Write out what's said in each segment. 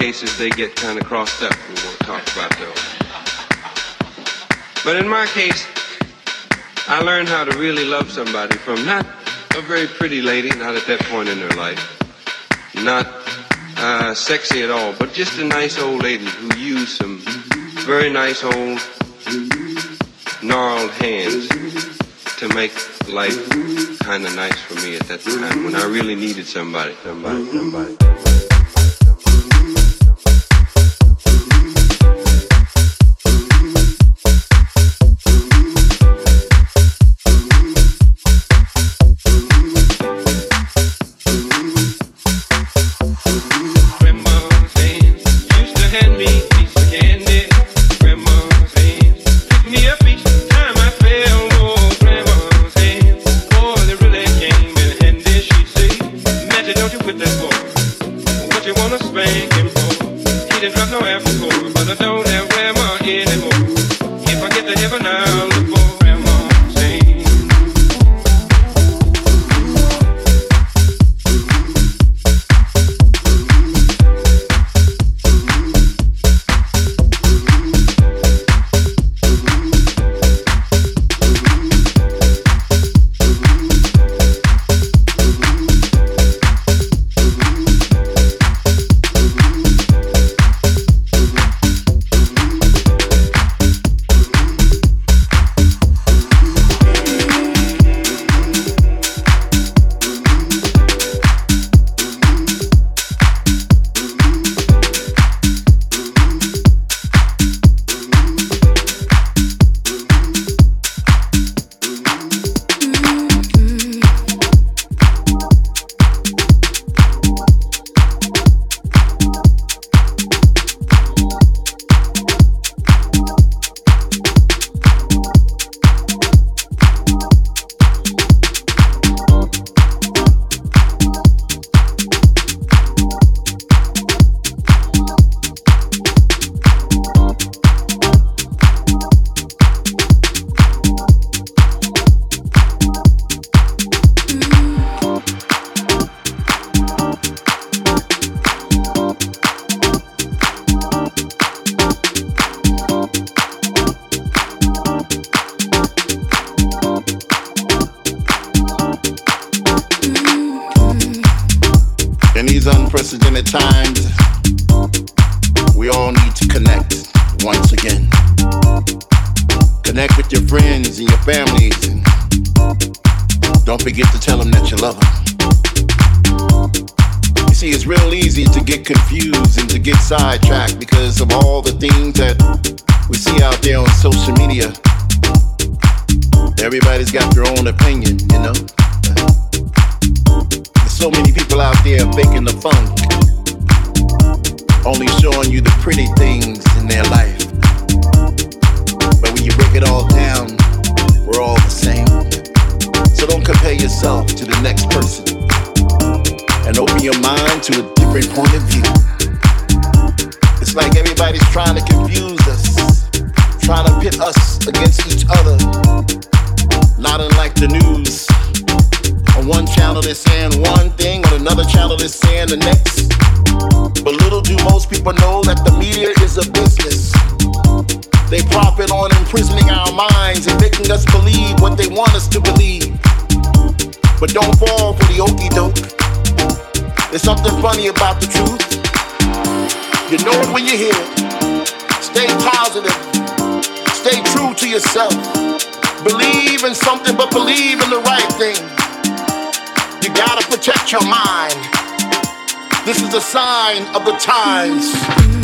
cases they get kind of crossed up. We won't talk about those. But in my case, I learned how to really love somebody from not a very pretty lady, not at that point in their life, not uh, sexy at all, but just a nice old lady who used some very nice old gnarled hands to make life kind of nice for me at that time when I really needed somebody, somebody, somebody. sidetracked because of all the things that we see out there on social media. Everybody's got their own opinion, you know. There's so many people out there faking the funk, only showing you the pretty things in their life. But when you break it all down, we're all the same. So don't compare yourself to the next person and open your mind to a different point of view. Imprisoning our minds and making us believe what they want us to believe. But don't fall for the okey doke. There's something funny about the truth. You know it when you hear it. Stay positive. Stay true to yourself. Believe in something, but believe in the right thing. You gotta protect your mind. This is a sign of the times.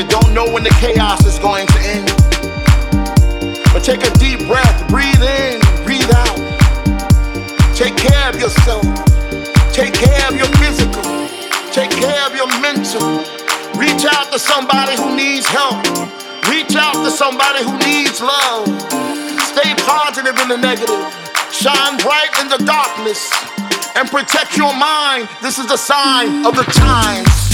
You don't know when the chaos is going to end. But take a deep breath, breathe in, breathe out. Take care of yourself, take care of your physical, take care of your mental. Reach out to somebody who needs help, reach out to somebody who needs love. Stay positive in the negative, shine bright in the darkness and protect your mind. This is the sign of the times.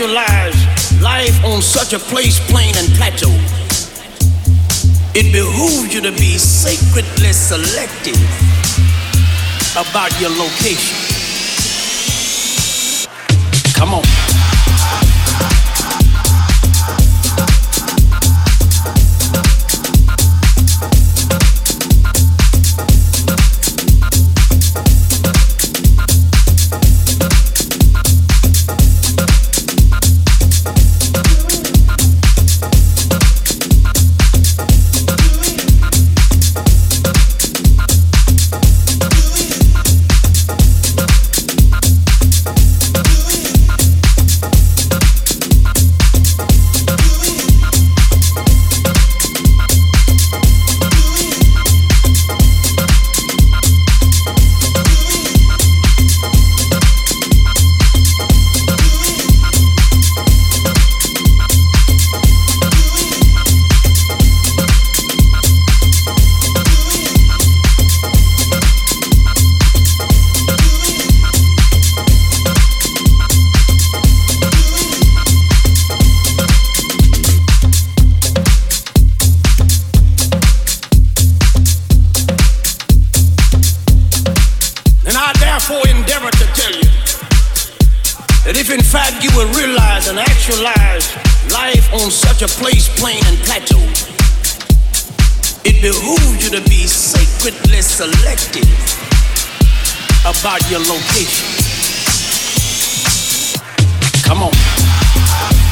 Realize actualize life on such a place, plain and plateau, it behooves you to be sacredly selective about your location. on such a place, plain and plateau. It behooves you to be sacredly selective about your location. Come on.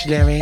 Dictionary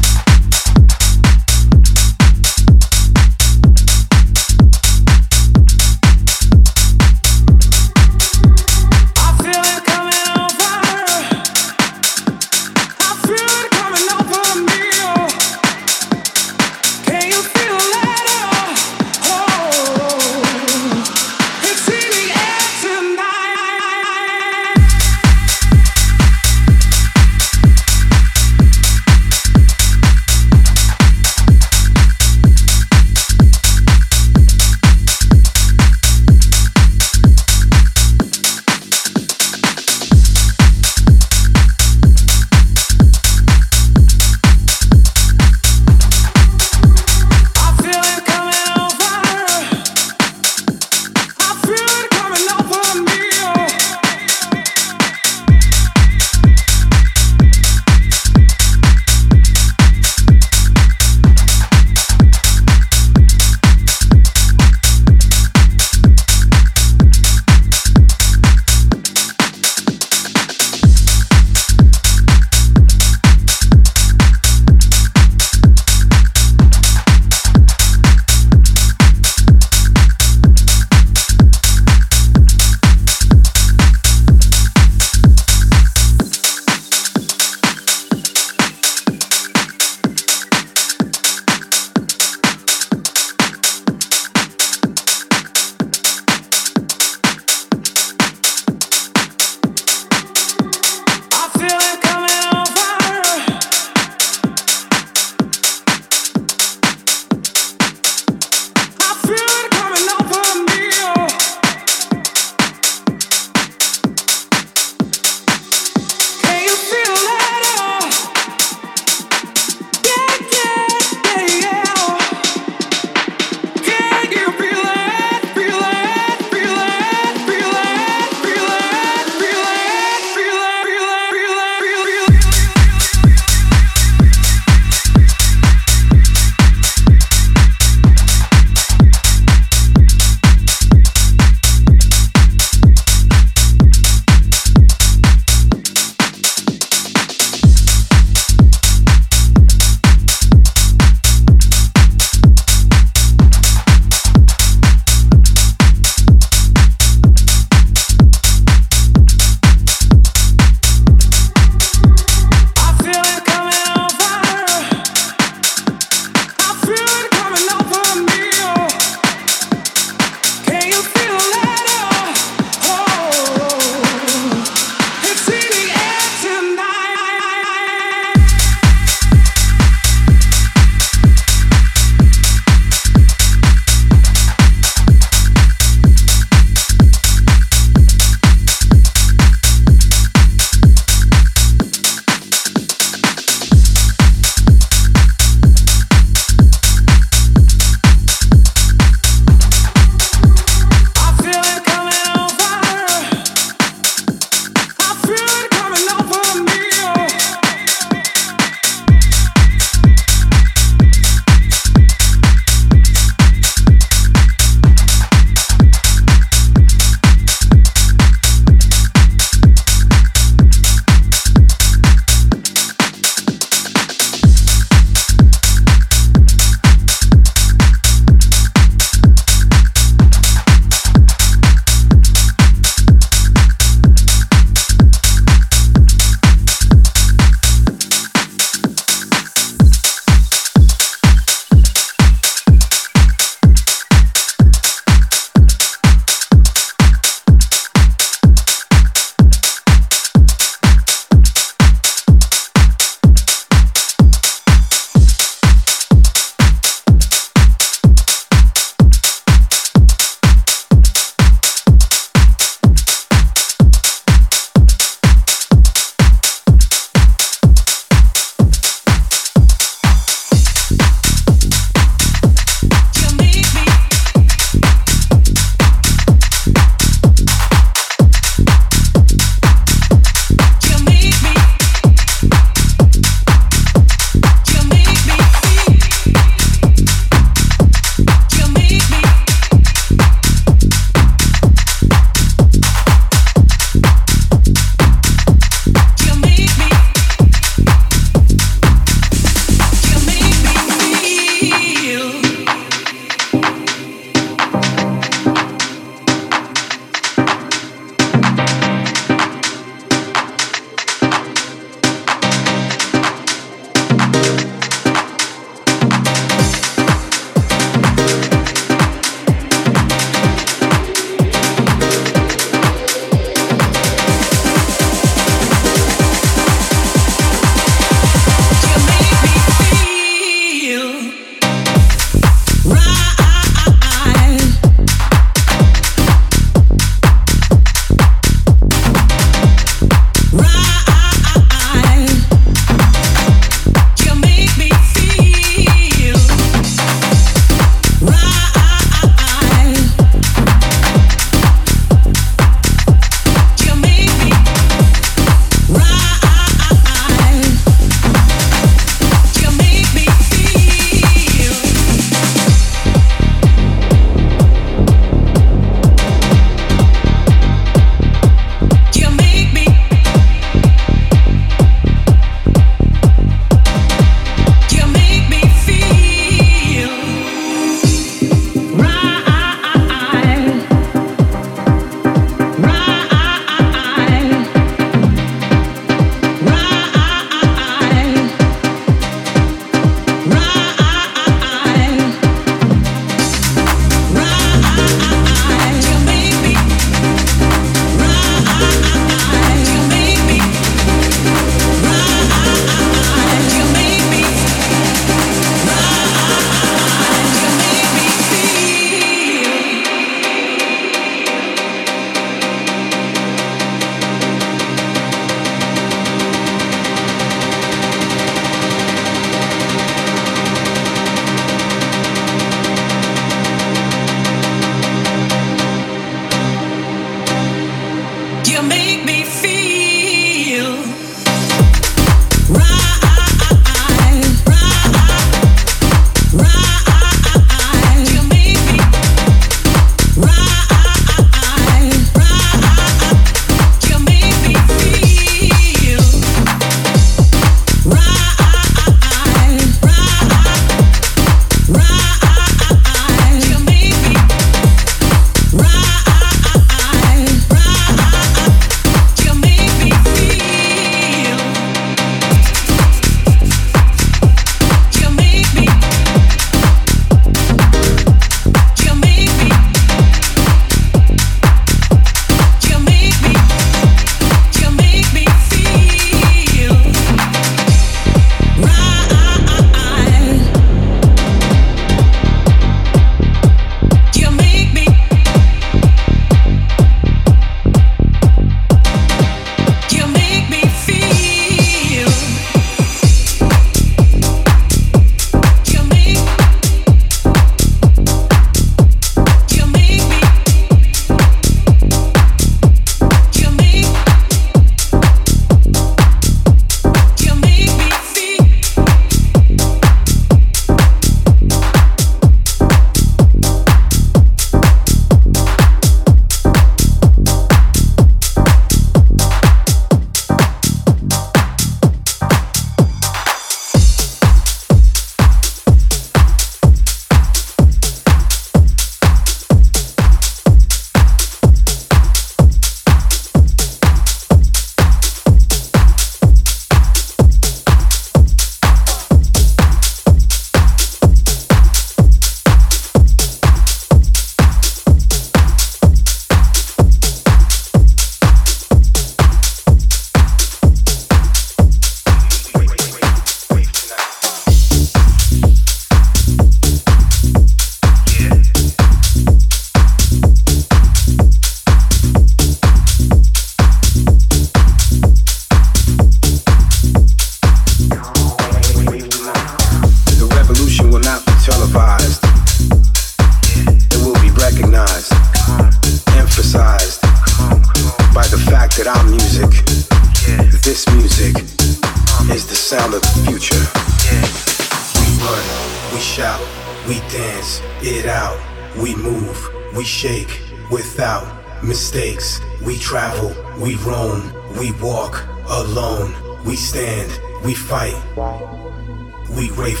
wave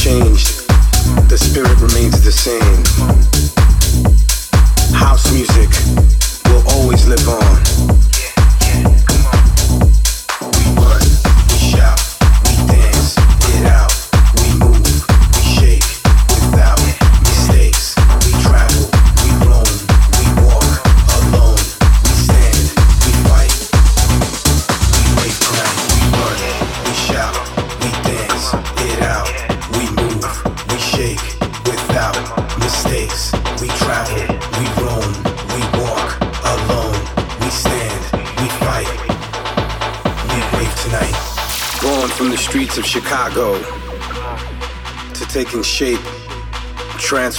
changed, the spirit remains the same.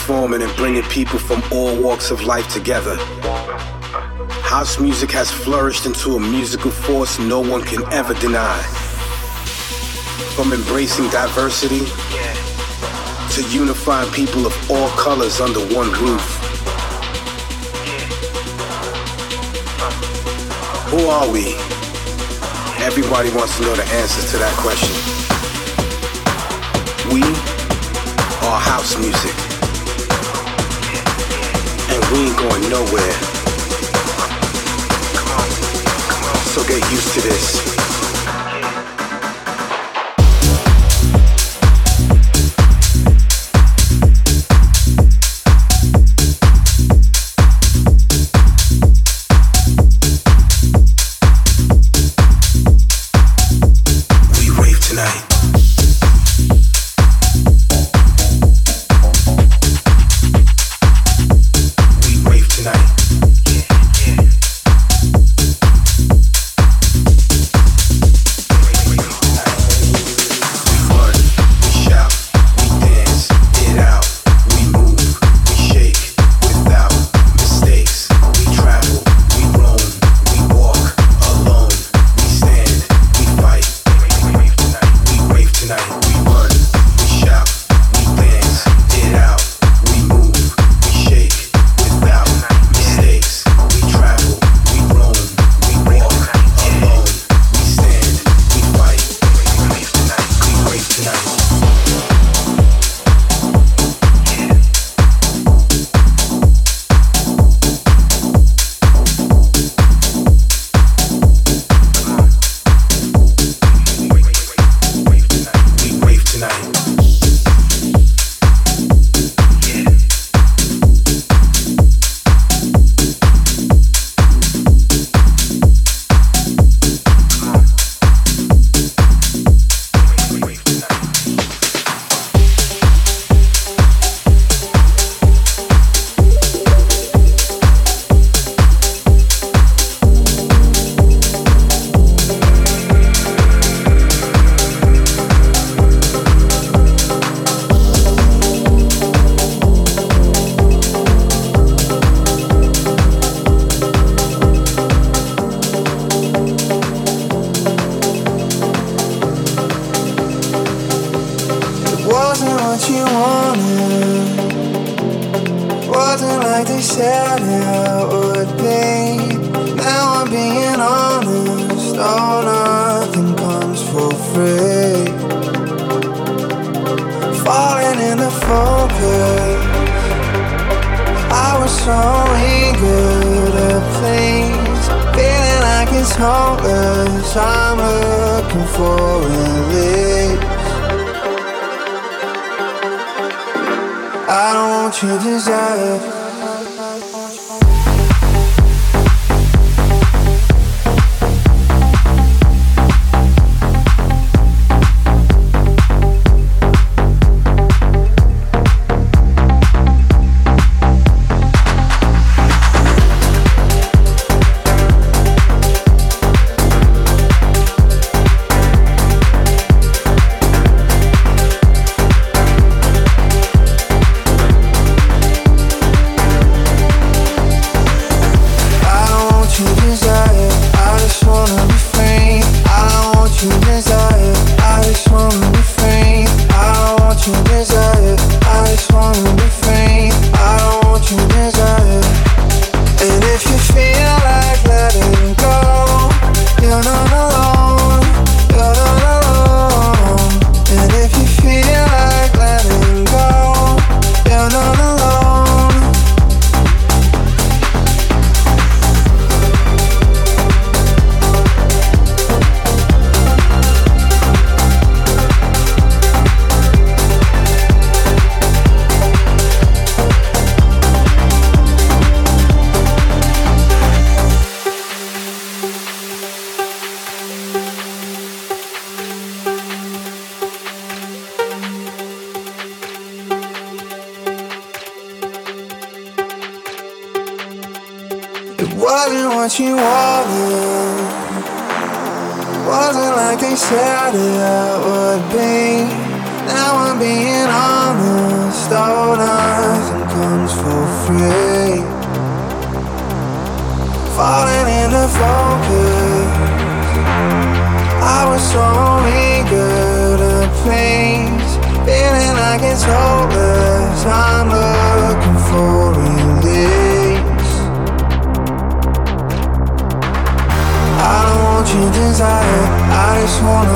Transforming and bringing people from all walks of life together. House music has flourished into a musical force no one can ever deny. From embracing diversity to unifying people of all colors under one roof. Who are we? Everybody wants to know the answers to that question. We are house music we ain't going nowhere. So get used to this.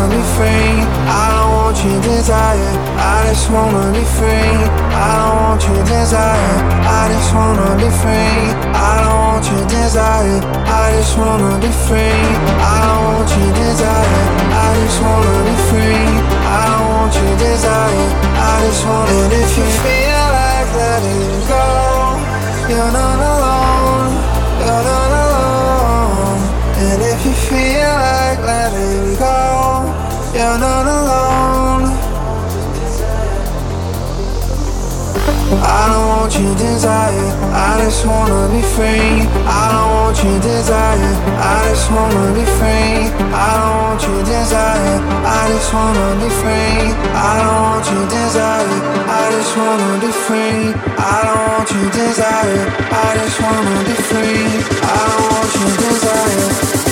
Wanna be free. I don't want your desire. I just wanna be free. I don't want your desire. I just wanna be free. I don't want your desire. I just wanna be free. I don't want your desire. I just wanna be free. I don't want your desire. I just want And if you feel like letting go, you're not alone. You're not alone. And if you feel like letting go, you're not alone. I don't want your desire, I just wanna be free. I don't want your desire, I just wanna be free. I don't want your desire, I just wanna be free. I don't want your desire, I just wanna be free. I don't want your desire, I just wanna be free. I don't want your desire.